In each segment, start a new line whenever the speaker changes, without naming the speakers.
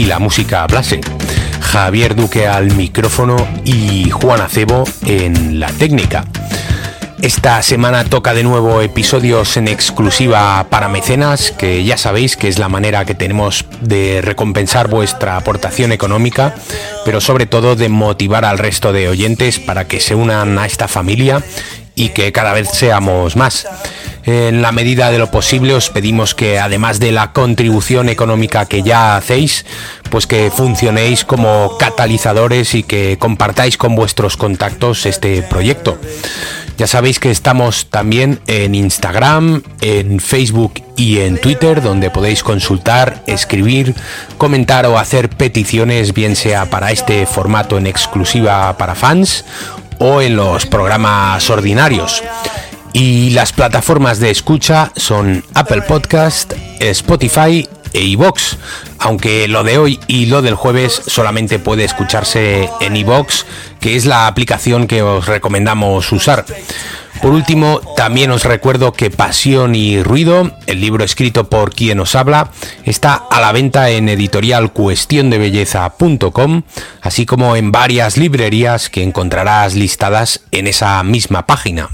Si la música hablase. Javier Duque al micrófono y Juan Acebo en la técnica. Esta semana toca de nuevo episodios en exclusiva para mecenas, que ya sabéis que es la manera que tenemos de recompensar vuestra aportación económica, pero sobre todo de motivar al resto de oyentes para que se unan a esta familia y que cada vez seamos más. En la medida de lo posible os pedimos que además de la contribución económica que ya hacéis, pues que funcionéis como catalizadores y que compartáis con vuestros contactos este proyecto. Ya sabéis que estamos también en Instagram, en Facebook y en Twitter, donde podéis consultar, escribir, comentar o hacer peticiones, bien sea para este formato en exclusiva para fans o en los programas ordinarios. Y las plataformas de escucha son Apple Podcast, Spotify e iVox, aunque lo de hoy y lo del jueves solamente puede escucharse en iVox, que es la aplicación que os recomendamos usar. Por último, también os recuerdo que Pasión y Ruido, el libro escrito por quien os habla, está a la venta en editorial cuestiondebelleza.com, así como en varias librerías que encontrarás listadas en esa misma página.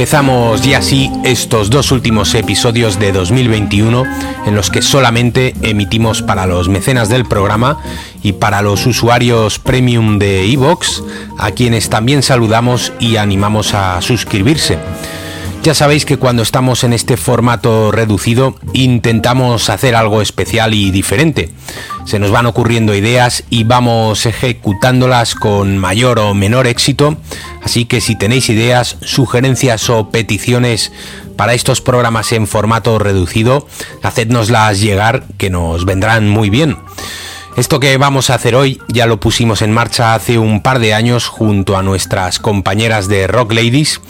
Empezamos ya así estos dos últimos episodios de 2021 en los que solamente emitimos para los mecenas del programa y para los usuarios premium de Evox, a quienes también saludamos y animamos a suscribirse. Ya sabéis que cuando estamos en este formato reducido intentamos hacer algo especial y diferente. Se nos van ocurriendo ideas y vamos ejecutándolas con mayor o menor éxito, así que si tenéis ideas, sugerencias o peticiones para estos programas en formato reducido, hacednoslas llegar que nos vendrán muy bien. Esto que vamos a hacer hoy ya lo pusimos en marcha hace un par de años junto a nuestras compañeras de Rock Ladies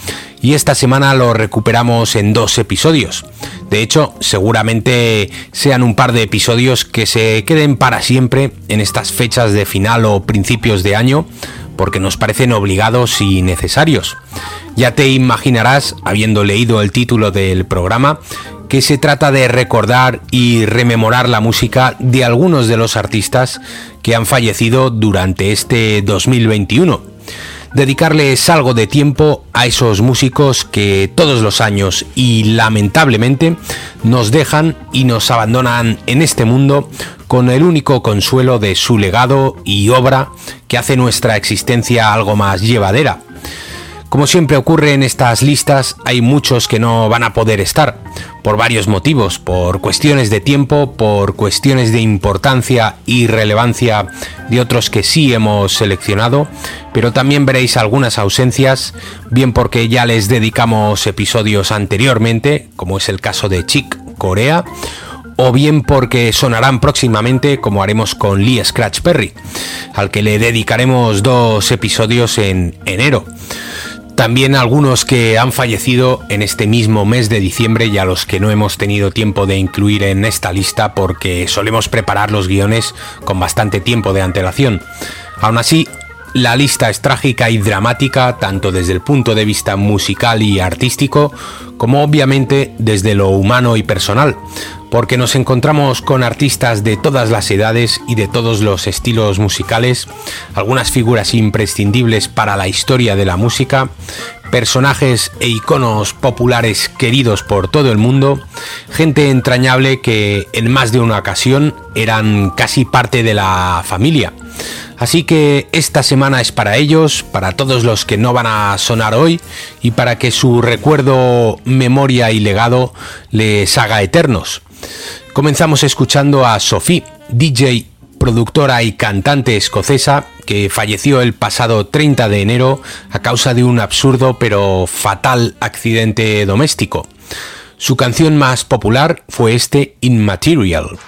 y esta semana lo recuperamos en dos episodios. De hecho, seguramente sean un par de episodios que se queden para siempre en estas fechas de final o principios de año porque nos parecen obligados y necesarios. Ya te imaginarás, habiendo leído el título del programa, que se trata de recordar y rememorar la música de algunos de los artistas que han fallecido durante este 2021 dedicarles algo de tiempo a esos músicos que todos los años y lamentablemente nos dejan y nos abandonan en este mundo con el único consuelo de su legado y obra que hace nuestra existencia algo más llevadera. Como siempre ocurre en estas listas, hay muchos que no van a poder estar, por varios motivos, por cuestiones de tiempo, por cuestiones de importancia y relevancia de otros que sí hemos seleccionado, pero también veréis algunas ausencias, bien porque ya les dedicamos episodios anteriormente, como es el caso de Chick Corea, o bien porque sonarán próximamente como haremos con Lee Scratch Perry, al que le dedicaremos dos episodios en enero.
También algunos que han fallecido en este mismo mes de diciembre y a los que no hemos tenido tiempo de incluir en esta lista porque solemos preparar los guiones con bastante tiempo de antelación. Aún así, la lista es trágica y dramática tanto desde el punto de vista musical y artístico como obviamente desde lo humano y personal, porque nos encontramos con artistas de todas las edades y de todos los estilos musicales, algunas figuras imprescindibles para la historia de la música, personajes e iconos populares queridos por todo el mundo, gente entrañable que en más de una ocasión eran casi parte de la familia. Así que esta semana es para ellos, para todos los que no van a sonar hoy y para que su recuerdo, memoria y legado les haga eternos. Comenzamos escuchando a Sophie, DJ, productora y cantante escocesa que falleció el pasado 30 de enero a causa de un absurdo pero fatal accidente doméstico. Su canción más popular fue este Immaterial.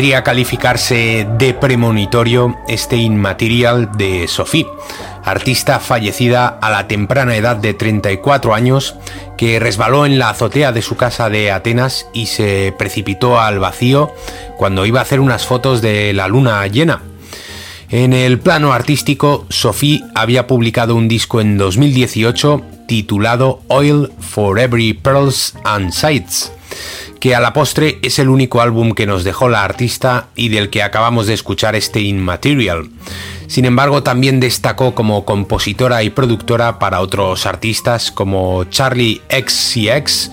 Podría calificarse de premonitorio este Inmaterial de Sophie, artista fallecida a la temprana edad de 34 años, que resbaló en la azotea de su casa de Atenas y se precipitó al vacío cuando iba a hacer unas fotos de la luna llena.
En el plano artístico, Sophie había publicado un disco en 2018 titulado Oil for Every Pearls and Sights, que a la postre es el único álbum que nos dejó la artista y del que acabamos de escuchar este Inmaterial. Sin embargo, también destacó como compositora y productora para otros artistas como Charlie XCX,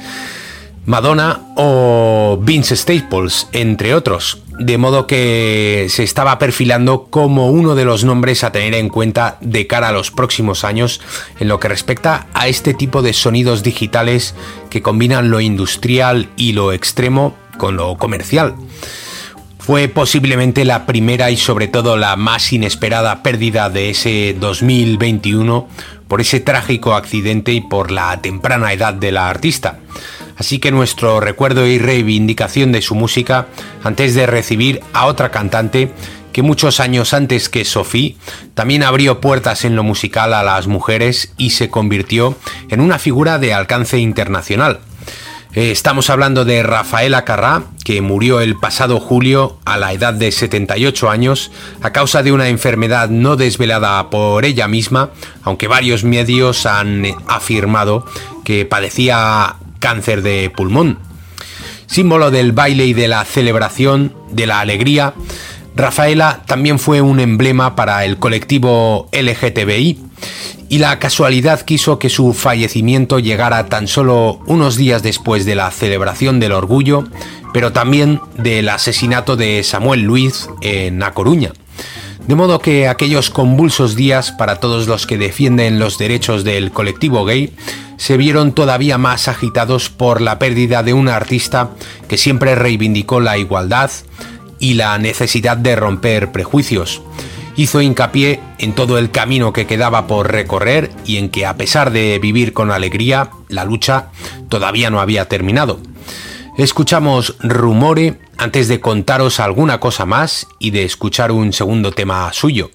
Madonna o Vince Staples, entre otros. De modo que se estaba perfilando como uno de los nombres a tener en cuenta de cara a los próximos años en lo que respecta a este tipo de sonidos digitales que combinan lo industrial y lo extremo con lo comercial. Fue posiblemente la primera y sobre todo la más inesperada pérdida de ese 2021 por ese trágico accidente y por la temprana edad de la artista así que nuestro recuerdo y reivindicación de su música antes de recibir a otra cantante que muchos años antes que Sophie también abrió puertas en lo musical a las mujeres y se convirtió en una figura de alcance internacional. Eh, estamos hablando de Rafaela Carrá, que murió el pasado julio a la edad de 78 años a causa de una enfermedad no desvelada por ella misma, aunque varios medios han afirmado que padecía cáncer de pulmón. Símbolo del baile y de la celebración, de la alegría, Rafaela también fue un emblema para el colectivo LGTBI y la casualidad quiso que su fallecimiento llegara tan solo unos días después de la celebración del orgullo, pero también del asesinato de Samuel Luis en A Coruña. De modo que aquellos convulsos días para todos los que defienden los derechos del colectivo gay se vieron todavía más agitados por la pérdida de una artista que siempre reivindicó la igualdad y la necesidad de romper prejuicios. Hizo hincapié en todo el camino que quedaba por recorrer y en que a pesar de vivir con alegría, la lucha todavía no había terminado. Escuchamos Rumore antes de contaros alguna cosa más y de escuchar un segundo tema suyo.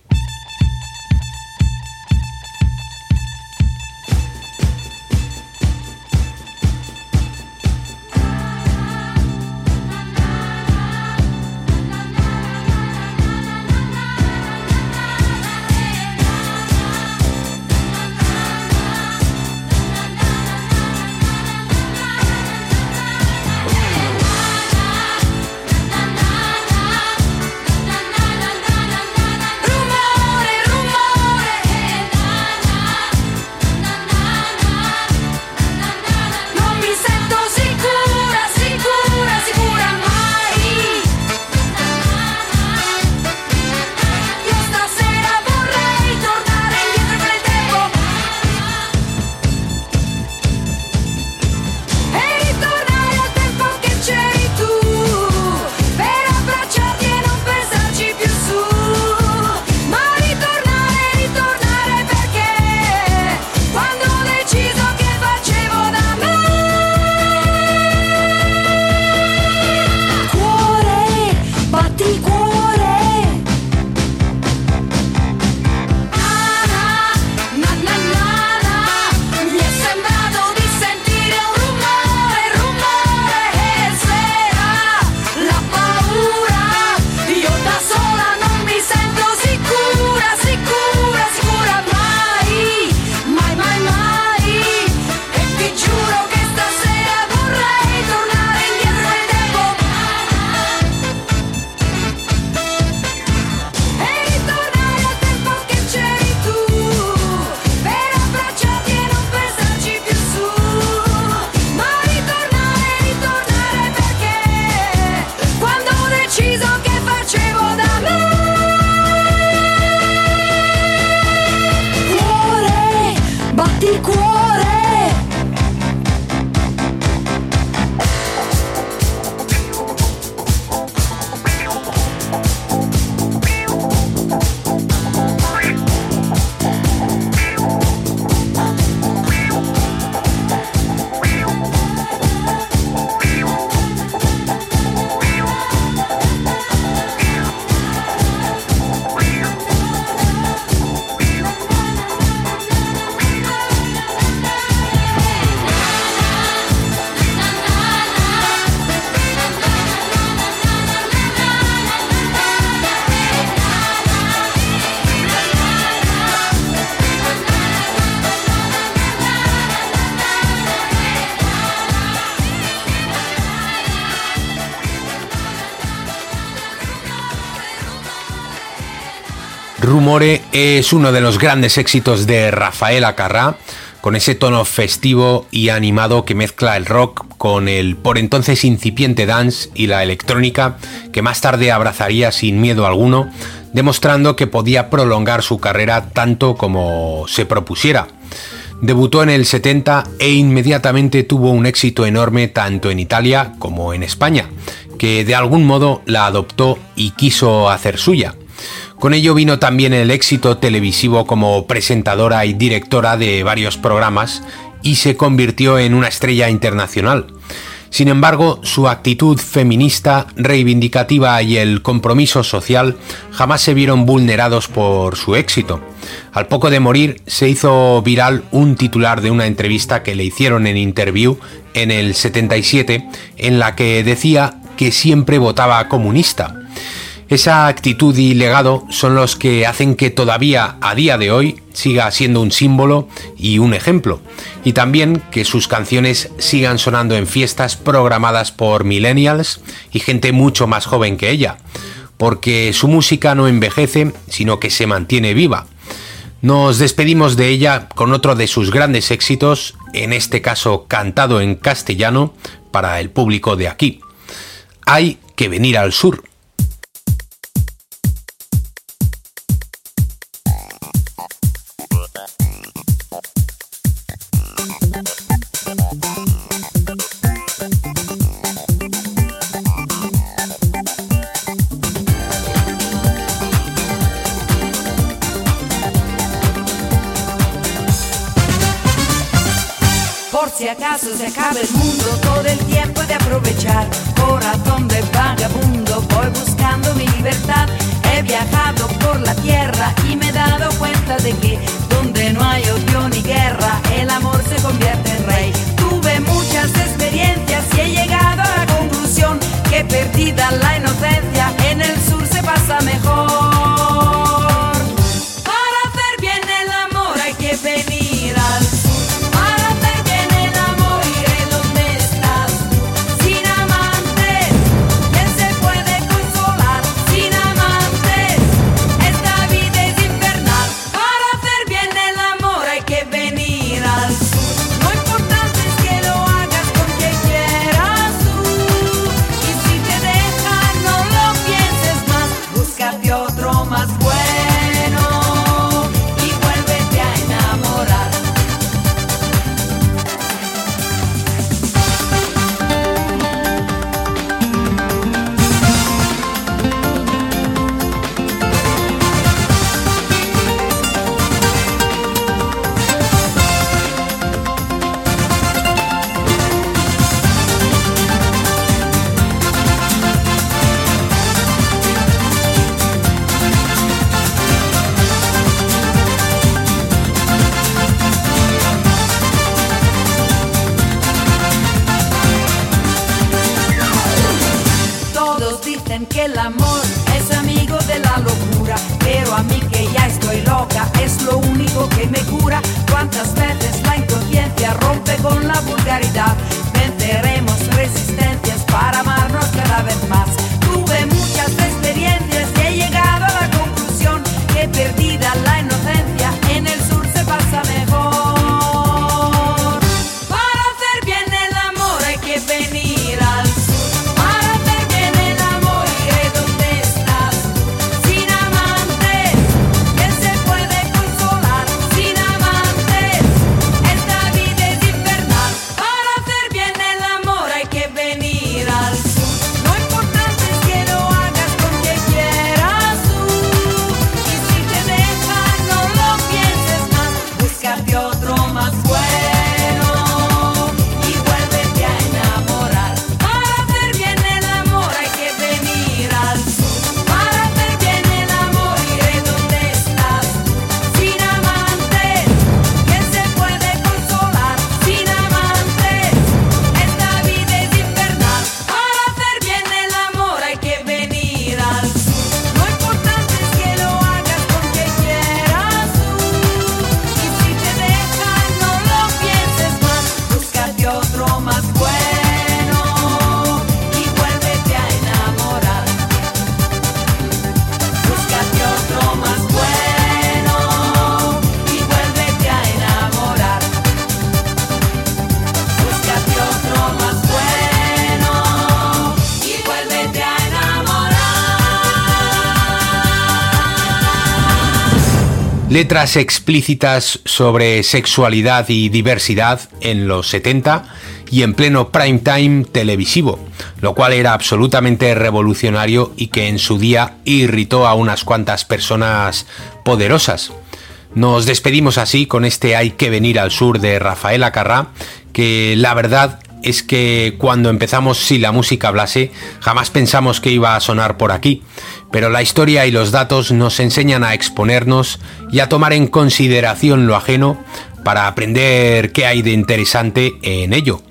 Rumore
es uno de los grandes éxitos de Rafael Acarrá, con ese tono festivo y animado que mezcla el rock con el por entonces incipiente dance y la electrónica que más tarde abrazaría sin miedo alguno, demostrando que podía prolongar su carrera tanto como se propusiera. Debutó en el 70 e inmediatamente tuvo un éxito enorme tanto en Italia como en España, que de algún modo la adoptó y quiso hacer suya. Con ello vino también el éxito televisivo como presentadora y directora de varios programas y se convirtió en una estrella internacional. Sin embargo, su actitud feminista, reivindicativa y el compromiso social jamás se vieron vulnerados por su éxito. Al poco de morir, se hizo viral un titular de una entrevista que le hicieron en Interview en el 77, en la que decía que siempre votaba comunista. Esa actitud y legado son los que hacen que todavía a día de hoy siga siendo un símbolo y un ejemplo, y también que sus canciones sigan sonando en fiestas programadas por millennials y gente mucho más joven que ella, porque su música no envejece, sino que se mantiene viva. Nos despedimos de ella con otro de sus grandes éxitos, en este caso cantado en castellano para el público de aquí. Hay que venir al sur.
Se acaba el mundo, todo el tiempo de aprovechar. Corazón de vagabundo, voy buscando mi libertad. He viajado por la tierra y me he dado cuenta de que donde no hay odio ni guerra, el amor se convierte en rey. Tuve muchas experiencias y he llegado a la conclusión que perdida la que el amor es amigo de la locura, pero a mí que ya estoy loca es lo único que me cura. Cuántas veces la inconsciencia rompe con la vulgaridad, venceremos resistencias para amarnos cada vez más.
Letras explícitas sobre sexualidad y diversidad en los 70 y en pleno prime time televisivo, lo cual era absolutamente revolucionario y que en su día irritó a unas cuantas personas poderosas. Nos despedimos así con este Hay que venir al sur de Rafaela Carrá, que la verdad es que cuando empezamos Si la música hablase, jamás pensamos que iba a sonar por aquí, pero la historia y los datos nos enseñan a exponernos y a tomar en consideración lo ajeno para aprender qué hay de interesante en ello.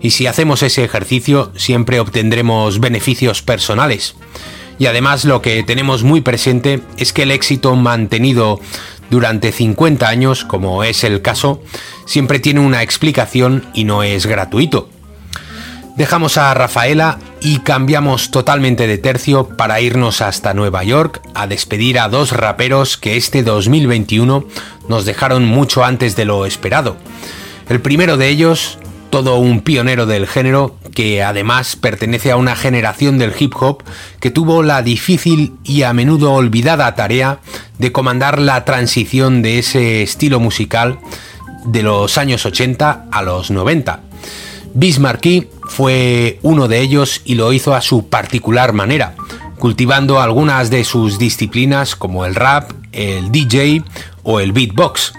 Y si hacemos ese ejercicio siempre obtendremos beneficios personales. Y además lo que tenemos muy presente es que el éxito mantenido durante 50 años, como es el caso, siempre tiene una explicación y no es gratuito. Dejamos a Rafaela y cambiamos totalmente de tercio para irnos hasta Nueva York a despedir a dos raperos que este 2021 nos dejaron mucho antes de lo esperado. El primero de ellos, todo un pionero del género que además pertenece a una generación del hip hop que tuvo la difícil y a menudo olvidada tarea de comandar la transición de ese estilo musical de los años 80 a los 90. Bismarcky fue uno de ellos y lo hizo a su particular manera, cultivando algunas de sus disciplinas como el rap, el DJ o el beatbox.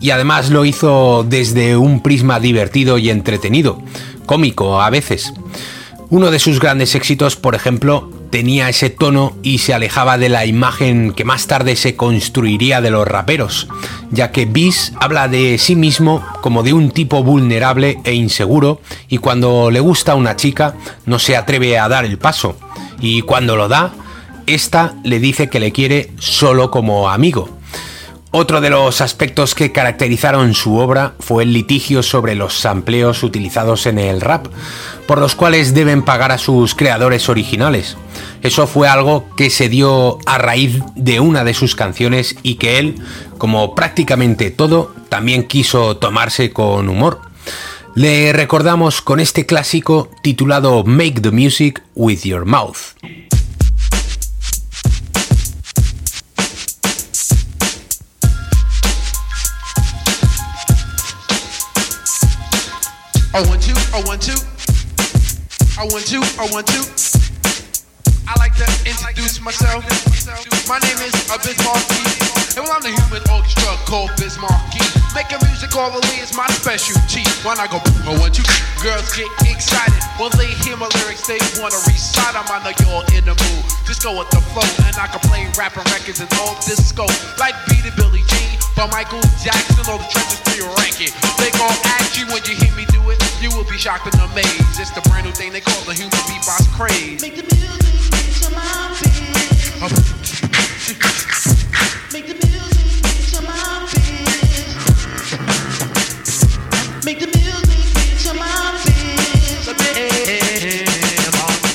Y además lo hizo desde un prisma divertido y entretenido, cómico a veces. Uno de sus grandes éxitos, por ejemplo, tenía ese tono y se alejaba de la imagen que más tarde se construiría de los raperos, ya que Bis habla de sí mismo como de un tipo vulnerable e inseguro y cuando le gusta una chica no se atreve a dar el paso y cuando lo da, esta le dice que le quiere solo como amigo. Otro de los aspectos que caracterizaron su obra fue el litigio sobre los sampleos utilizados en el rap, por los cuales deben pagar a sus creadores originales. Eso fue algo que se dio a raíz de una de sus canciones y que él, como prácticamente todo, también quiso tomarse con humor. Le recordamos con este clásico titulado Make the Music with Your Mouth.
I want I want I want I want. I like to introduce myself. My name is Bismarcky. And well, I'm the human orchestra called Bismarcky. Making music all the way is my specialty. When I go, I want you. Girls get excited when they hear my lyrics. They wanna recite them. I know you're in the mood. Just go with the flow, and I can play rapping records and all disco. Like Beat Billy Jean, by Michael Jackson, all the trenches to your ranking. They gon' ask you when you hear me do it. You will be shocked and amazed. It's the brand new thing they call the human beatbox craze. Make the music, make my feet. Make the music my Make the music my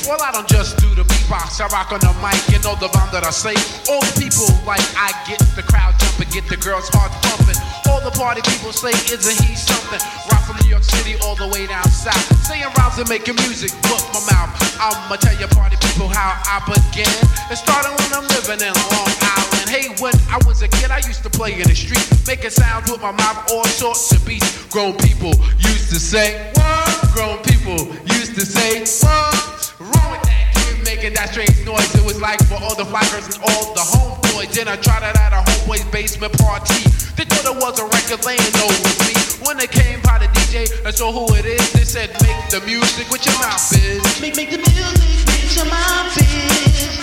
Well, I don't just do the beatbox. I rock on the mic. You know the bomb that I say. All the people like I get the crowd get the girls heart pumping. All the party people say, isn't he something? Rock from New York City all the way down south. Saying rhymes and making music, but my mouth. I'ma tell you party people how I began. It started when I'm living in Long Island. Hey, when I was a kid, I used to play in the street, making sounds with my mouth, all sorts of beats. Grown people used to say, what? Grown people used to say, what? Making that strange noise. It was like for all the flaggers and all the homeboys. Then I tried it at a homeboy's basement party. They thought it was a record laying over me. When they came by the DJ and saw who it is, they said, make the music with your mouth. Make, make the music with your mouth, biz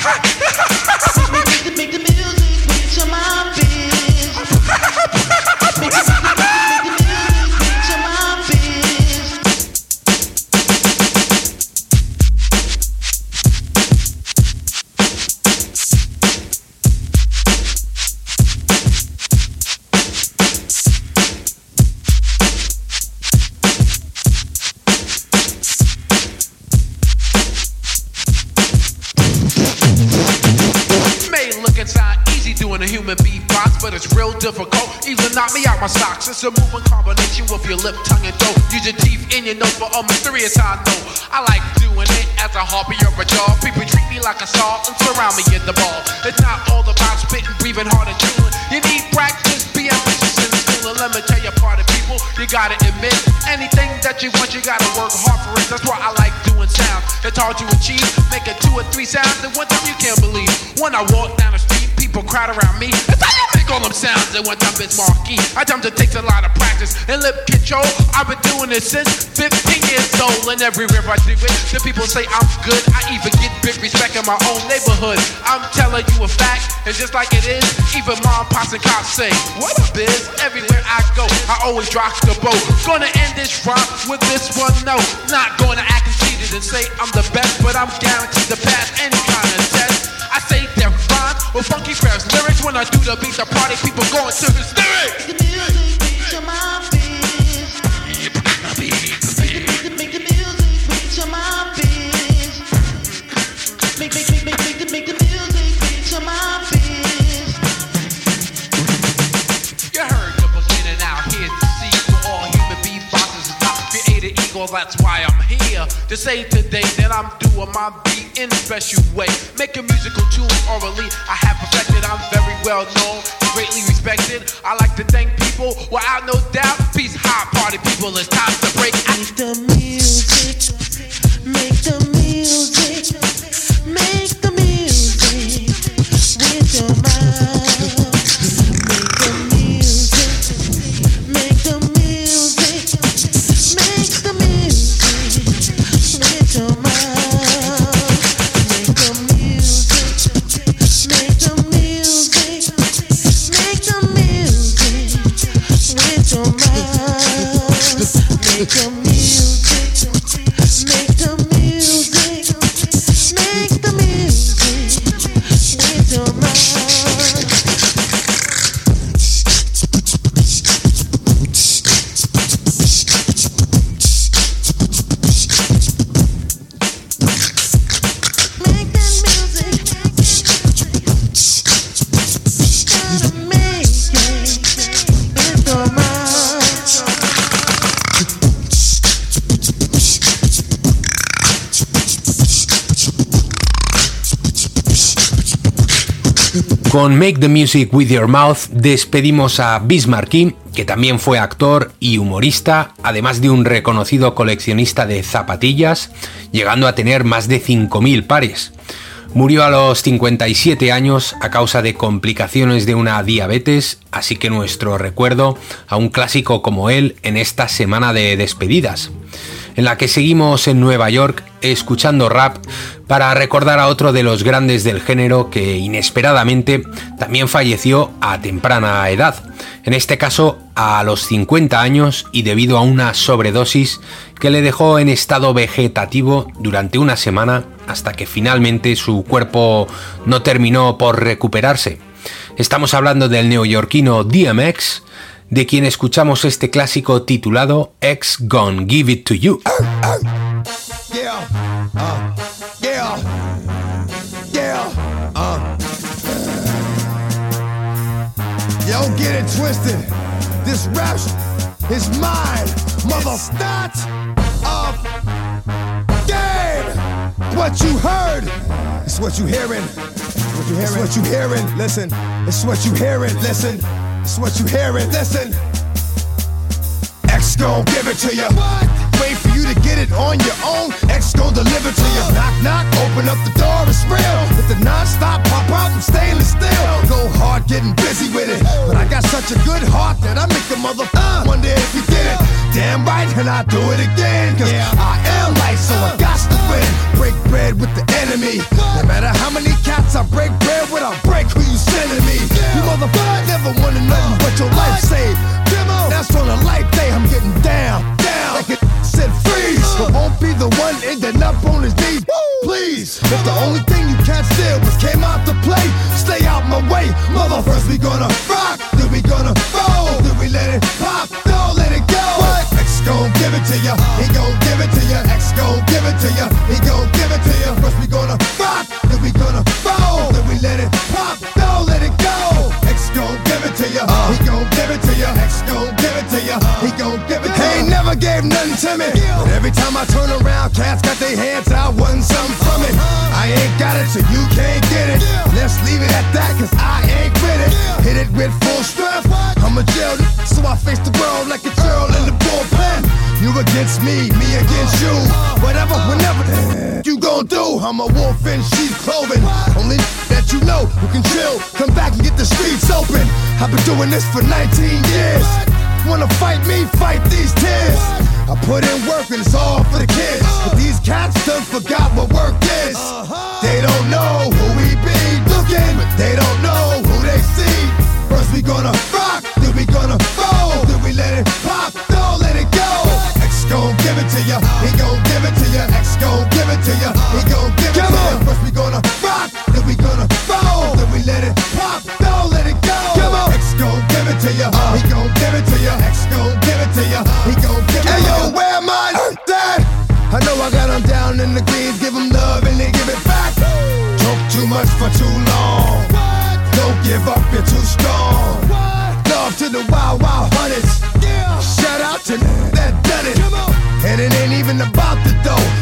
make, the, make the music but it's real difficult. Even knock me out my socks. It's a moving combination with your lip, tongue, and throat. Use your teeth in your nose for a mysterious I know. I like doing it as a hobby or a job. People treat me like a star and surround me in the ball. It's not all about spitting, breathing hard and chewing. You need practice, be ambitious and let me tell you, part of people, you gotta admit anything that you want, you gotta work hard for it. That's why I like doing sound. It's hard to achieve, making two or three sounds, and one time you can't believe. When I walk down people crowd around me. It's how you make all them sounds, and one time it's marquee. I time it takes a lot of practice and lip control. I've been doing this since 15 years old, and everywhere I do it, the people say I'm good. I even get big respect in my own neighborhood. I'm telling you a fact, and just like it is, even mom, pops, and cops say, What up, biz? Everywhere I go, I always rock the boat. Gonna end this rhyme with this one note. Not gonna act conceited and say I'm the best, but I'm guaranteed to pass any kind of with funky fresh lyrics. When I do the beat, the party people going to hysterics.
The music beats your mind beats. Make the music beats your mind beats. Make, make, make, make, make the, make the music beats your mind beats.
You heard the beginning out here to see for all human beatboxers is not created equal. That's why I'm here to say today that I'm doing my beat in a special way. Making musical tunes orally, I have perfected. I'm very well known, greatly respected. I like to thank people without no doubt. Peace, high party people. It's time to break.
Make the music. Make the
Con Make the Music with Your Mouth despedimos a Bismarcky, que también fue actor y humorista, además de un reconocido coleccionista de zapatillas, llegando a tener más de 5.000 pares. Murió a los 57 años a causa de complicaciones de una diabetes, así que nuestro recuerdo a un clásico como él en esta semana de despedidas, en la que seguimos en Nueva York escuchando rap para recordar a otro de los grandes del género que inesperadamente también falleció a temprana edad, en este caso a los 50 años y debido a una sobredosis que le dejó en estado vegetativo durante una semana hasta que finalmente su cuerpo no terminó por recuperarse. Estamos hablando del neoyorquino DMX, de quien escuchamos este clásico titulado X Gone Give It To You.
Yeah, uh, uh. Yo, get it twisted. This rap is mine, mother. Not of game. What you heard, it's what you hearing. What you hearing? It's what you hearing. Listen, it's what you hearing. Listen, it's what you hearing. Listen. X gon' give it to you. Wait for you to get it on your own. X gon' deliver to you. Knock, knock, open up the door, it's real. With the non-stop pop out and stainless steel. Go hard, getting busy with it. But I got such a good heart that I make the mother uh, wonder if you did it. Damn right, and I do it again. Cause I am light, so I got to win. Break bread with the enemy. No matter how many cats I break bread with, I'll break who you sending me. You motherfucker never wanted nothing but your life saved. That's on a life day, I'm getting down, down. Like it said freeze, but won't be the one ending up on his knees. Please, if the only thing you can't steal was came out to play, stay out my way. Mother, first we gonna rock, then we gonna roll, it to you. He gon' give it to ya, X gon' give it to ya, He gon' give it to ya. First we gonna rock, then we gonna fall, then we let it pop, don't let it go. X gon' give it to ya, uh. He gon' give it to ya, X gon' give it to ya, He gon' give it to ya. He ain't never gave nothing to me. But every time I turn around, cats got their hands out, wantin' something from it. Uh-huh. I ain't got it, so you can't get it. Let's leave it at that, cause I ain't with it. Hit it with full strength. I'm a jail, so I face the world like a girl in the bullpen. You against me, me against you. Whatever, whenever the you gon' do. I'm a wolf in sheep's clothing. Only that you know who can chill. Come back and get the streets open. I've been doing this for 19 years. Wanna fight me? Fight these tears. I put in work and it's all for the kids. But these cats done forgot what work is. They don't know who we be looking, but they don't know who they see. First we gonna rock, it to ya, he gon' give it to ya. First we gonna rock, then we gonna roll, then we let it pop, don't let it go. Come on, X gon' give it to ya, he gon' give it to ya. X gon' give it to ya, he gon' give it to ya. Hey yo, where am I? Dad. I know I got them down in the greens, give them love and they give it back. Talk too much for too long. Don't give up, you're too strong. Love to the wild, wild hunters. Shout out to that done it. And it ain't even about the dough.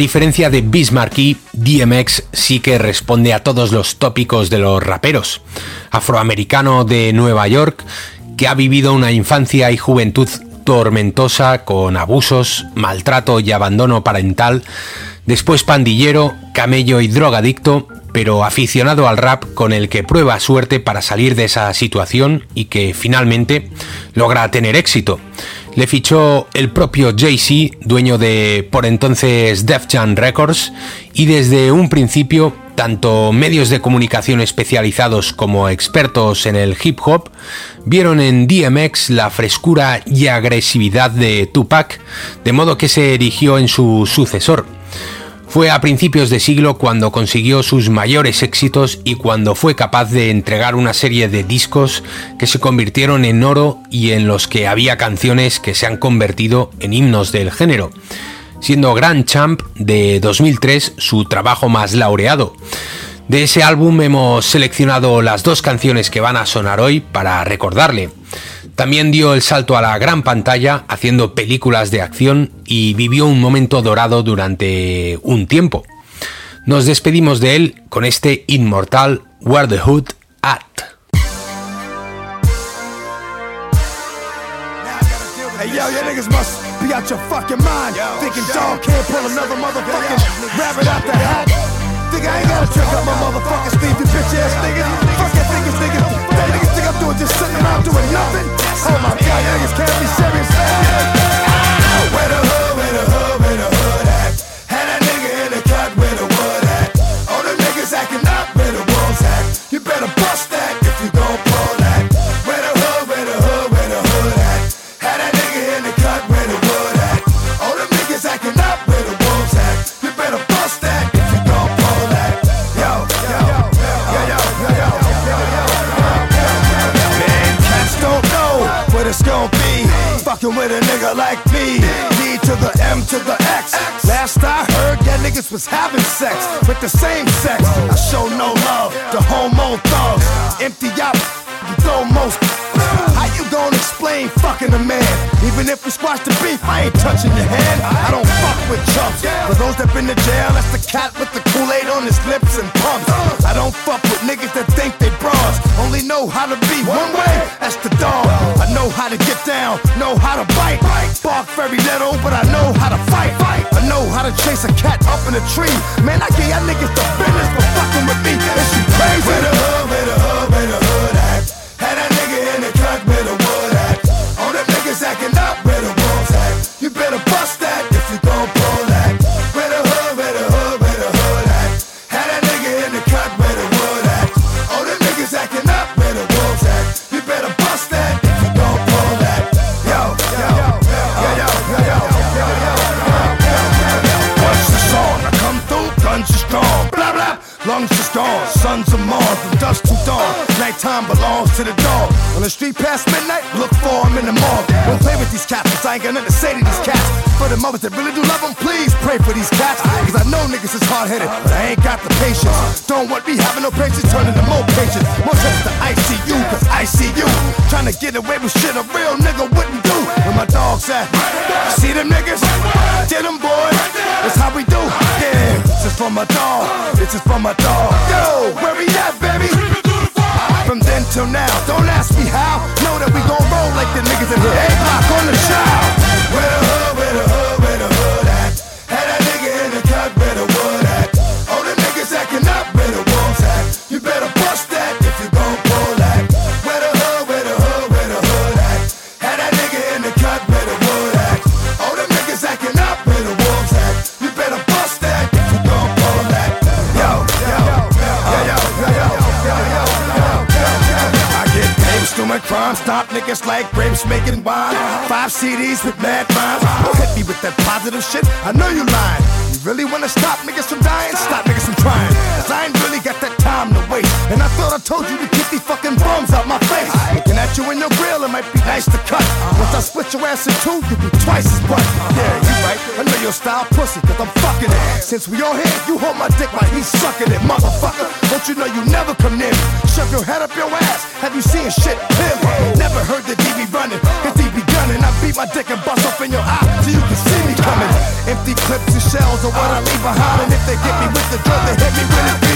Diferencia de Bismarcky, DMX sí que responde a todos los tópicos de los raperos. Afroamericano de Nueva York, que ha vivido una infancia y juventud tormentosa con abusos, maltrato y abandono parental, después pandillero, camello y drogadicto, pero aficionado al rap con el que prueba suerte para salir de esa situación y que finalmente logra tener éxito. Le fichó el propio Jay-Z, dueño de por entonces Def Jam Records, y desde un principio tanto medios de comunicación especializados como expertos en el hip hop vieron en DMX la frescura y agresividad de Tupac, de modo que se erigió en su sucesor. Fue a principios de siglo cuando consiguió sus mayores éxitos y cuando fue capaz de entregar una serie de discos que se convirtieron en oro y en los que había canciones que se han convertido en himnos del género, siendo Grand Champ de 2003 su trabajo más laureado. De ese álbum hemos seleccionado las dos canciones que van a sonar hoy para recordarle. También dio el salto a la gran pantalla haciendo películas de acción y vivió un momento dorado durante un tiempo. Nos despedimos de él con este inmortal Where the Hood At.
Hey yo, you niggas must be out your fucking mind. Thinking dog can't pull another motherfucking rabbit out the hat. Think I ain't gotta trick up my motherfucking sleeve, you bitch ass niggas. Fuck your niggas, niggas. That niggas think I'm doing just sitting around doing nothing. Oh my god, niggas can't be serious. Like me. D to the M to the X. Last I heard, that niggas was having sex with the same sex. I show no love to homo thugs. Empty out, you throw most. Gonna explain fucking a man? Even if we squash the beef, I ain't touching your hand. I don't fuck with chumps. For those that been to jail, that's the cat with the Kool-Aid on his lips and pumps. I don't fuck with niggas that think they bras. Only know how to be one way, that's the dog. I know how to get down, know how to bite. Bark very little, but I know how to fight. I know how to chase a cat up in a tree. Man, I get y'all niggas the business for fucking with me. Is you crazy? Where the hood psycho. Grapes making wine. Five CDs with mad rhymes. Don't hit me with that positive shit. I know you lying. You really wanna stop niggas from dying? Stop niggas from trying. Cause I ain't really got that time to waste. And I thought I told you to keep these fucking bums out my face. Looking at you in your grill, it might be nice to cut. Once I split your ass in two, you'll be twice as butt. Yeah, you right. I know your style pussy, cause I'm fucking it. Since we all here, you hold my dick while he's sucking it, motherfucker. Don't you know you never come near me? Shove your head up your ass. Have you seen shit clearly? Clips and shells are what I leave behind. And if they get me with the drug, they hit me with it,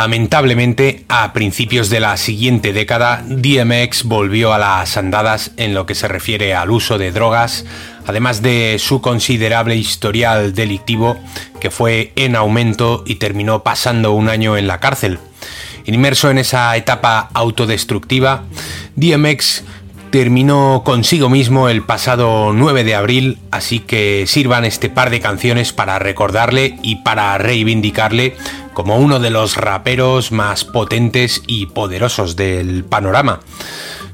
Lamentablemente, a principios de la siguiente década, DMX volvió a las andadas en lo que se refiere al uso de drogas, además de su considerable historial delictivo que fue en aumento y terminó pasando un año en la cárcel. Inmerso en esa etapa autodestructiva, DMX terminó consigo mismo el pasado 9 de abril, así que sirvan este par de canciones para recordarle y para reivindicarle como uno de los raperos más potentes y poderosos del panorama.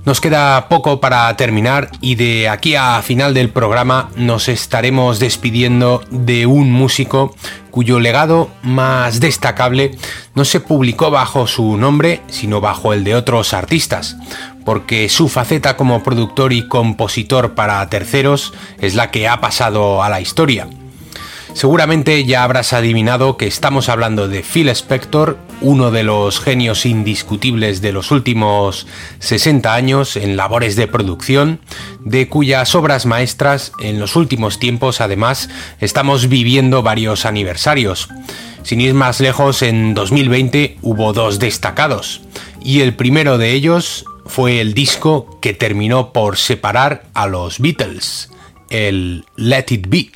Nos queda poco para terminar y de aquí a final del programa nos estaremos despidiendo de un músico cuyo legado más destacable no se publicó bajo su nombre, sino bajo el de otros artistas, porque su faceta como productor y compositor para terceros es la que ha pasado a la historia. Seguramente ya habrás adivinado que estamos hablando de Phil Spector, uno de los genios indiscutibles de los últimos 60 años en labores de producción, de cuyas obras maestras en los últimos tiempos además estamos viviendo varios aniversarios. Sin ir más lejos, en 2020 hubo dos destacados, y el primero de ellos fue el disco que terminó por separar a los Beatles, el Let It Be.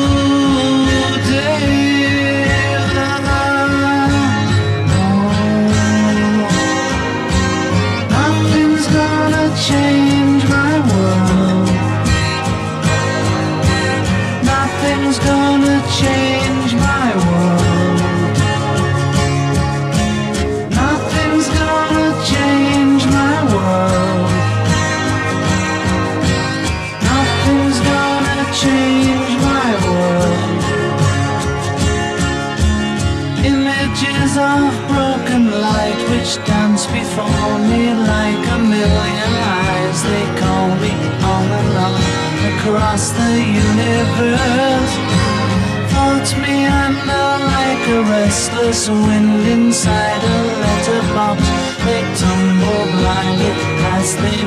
universe. Floats me under like a restless wind inside a letterbox. They tumble blindly as they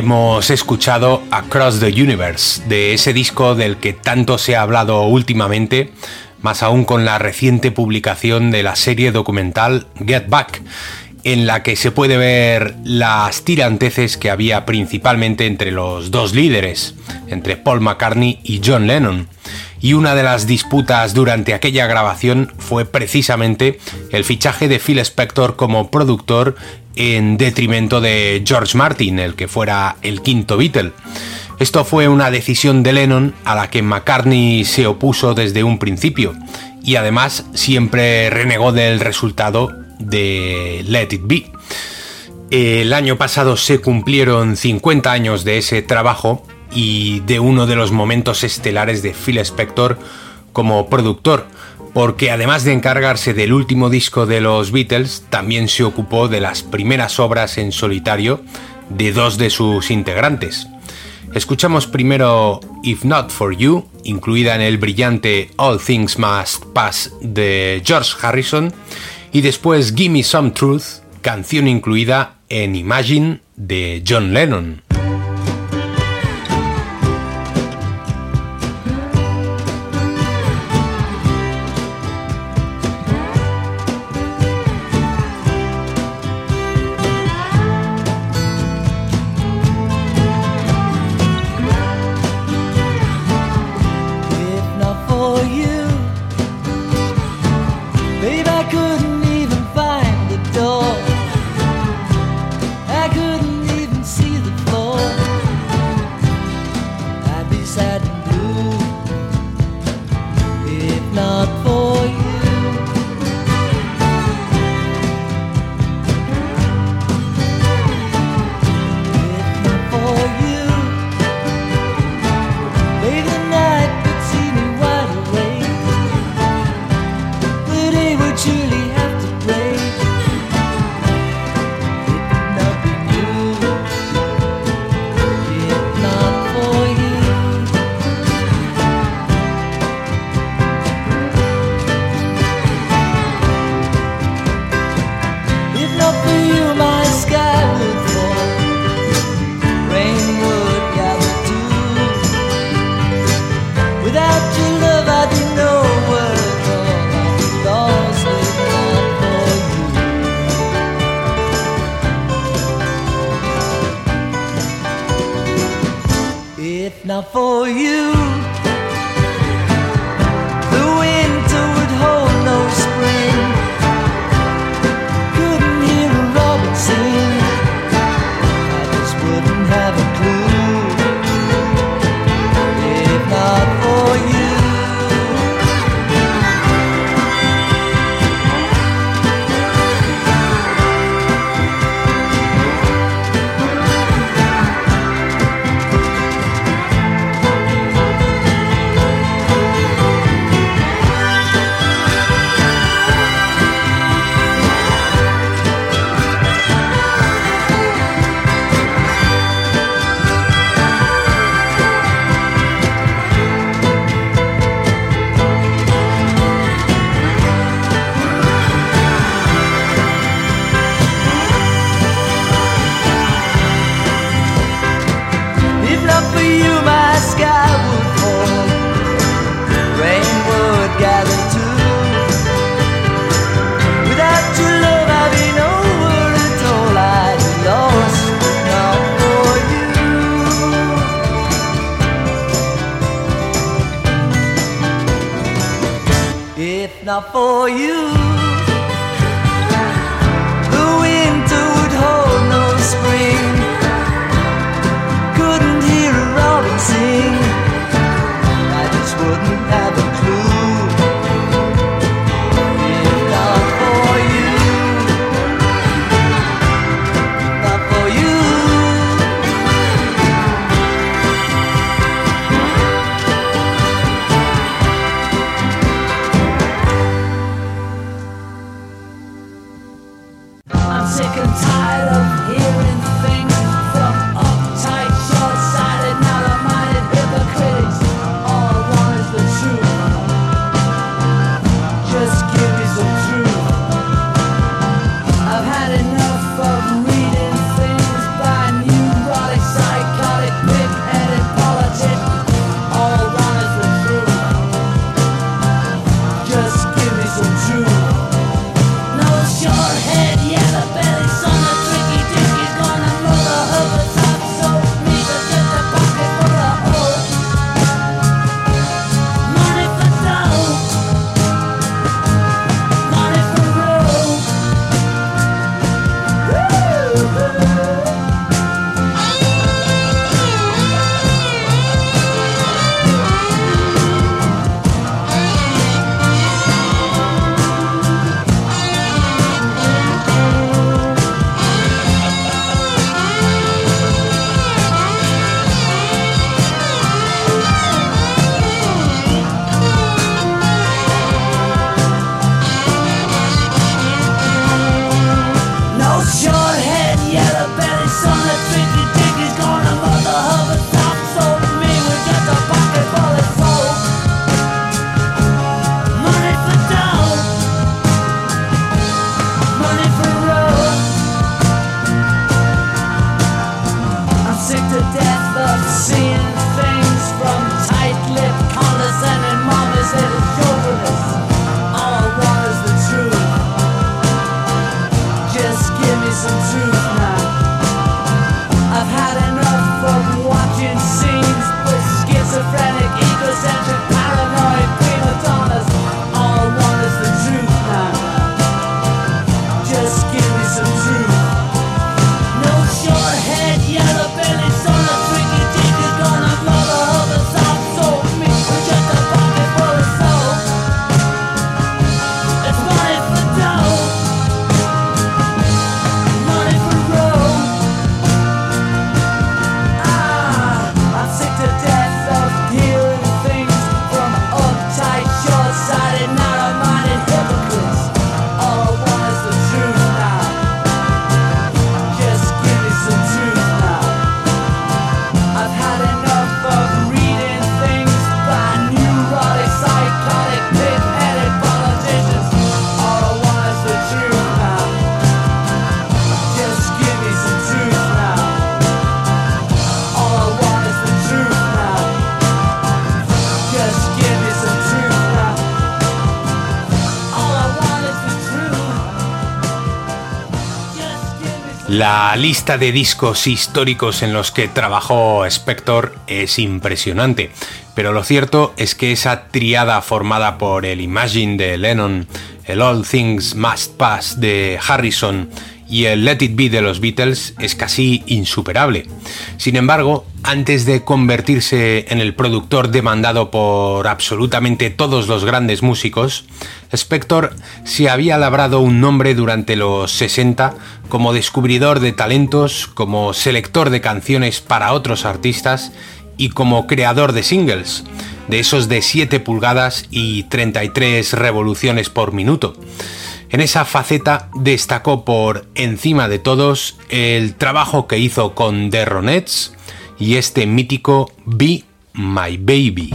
Hemos escuchado Across the Universe, de ese disco del que tanto se ha hablado últimamente, más aún con la reciente publicación de la serie documental Get Back, en la que se puede ver las tiranteces que había principalmente entre los dos líderes, entre Paul McCartney y John Lennon. Y una de las disputas durante aquella grabación fue precisamente el fichaje de Phil Spector como productor en detrimento de George Martin, el que fuera el quinto Beatle. Esto fue una decisión de Lennon a la que McCartney se opuso desde un principio y además siempre renegó del resultado de Let It Be. El año pasado se cumplieron 50 años de ese trabajo y de uno de los momentos estelares de Phil Spector como productor, porque además de encargarse del último disco de los Beatles, también se ocupó de las primeras obras en solitario de dos de sus integrantes. Escuchamos primero If Not For You, incluida en el brillante All Things Must Pass de George Harrison, y después Gimme Some Truth, canción incluida en Imagine de John Lennon. La lista de discos históricos en los que trabajó Spector es impresionante, pero lo cierto es que esa triada formada por el Imagine de Lennon, el All Things Must Pass de Harrison y el Let It Be de los Beatles es casi insuperable. Sin embargo, antes de convertirse en el productor demandado por absolutamente todos los grandes músicos, Spector se había labrado un nombre durante los 60 como descubridor de talentos, como selector de canciones para otros artistas y como creador de singles, de esos de 7 pulgadas y 33 revoluciones por minuto. En esa faceta destacó por encima de todos el trabajo que hizo con The y este mítico Be My Baby.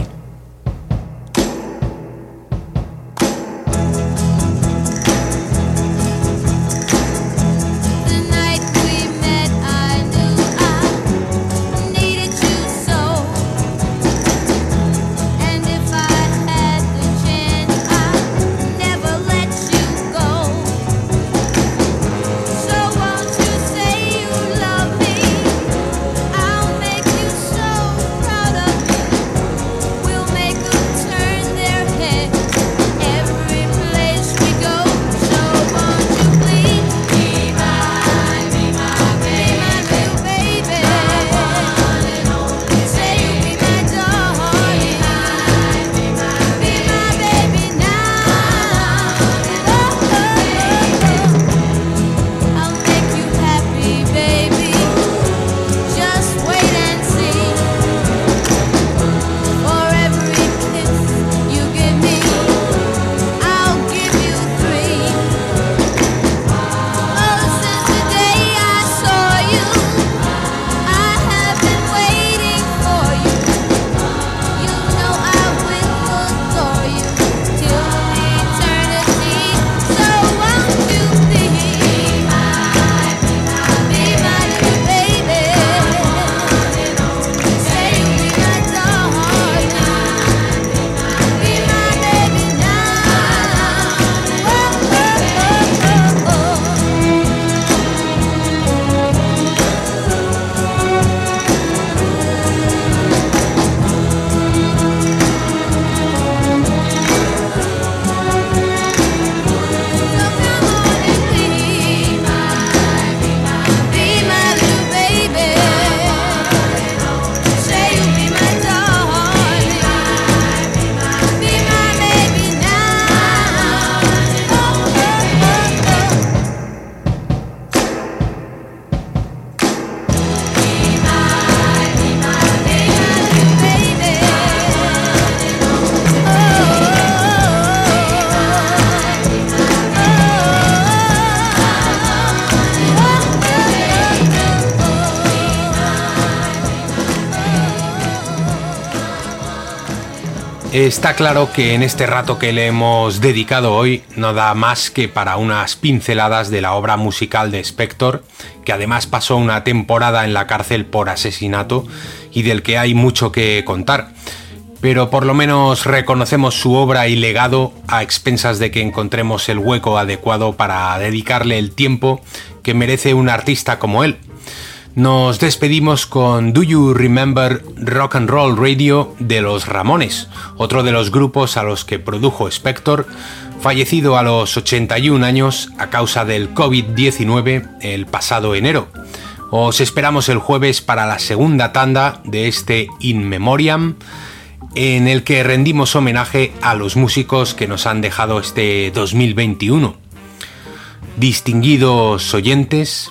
Está claro que en este rato que le hemos dedicado hoy no da más que para unas pinceladas de la obra musical de Spector, que además pasó una temporada en la cárcel por asesinato y del que hay mucho que contar. Pero por lo menos reconocemos su obra y legado a expensas de que encontremos el hueco adecuado para dedicarle el tiempo que merece un artista como él. Nos despedimos con Do You Remember Rock and Roll Radio de los Ramones, otro de los grupos a los que produjo Spector, fallecido a los 81 años a causa del COVID-19 el pasado enero. Os esperamos el jueves para la segunda tanda de este In Memoriam, en el que rendimos homenaje a los músicos que nos han dejado este 2021. Distinguidos oyentes,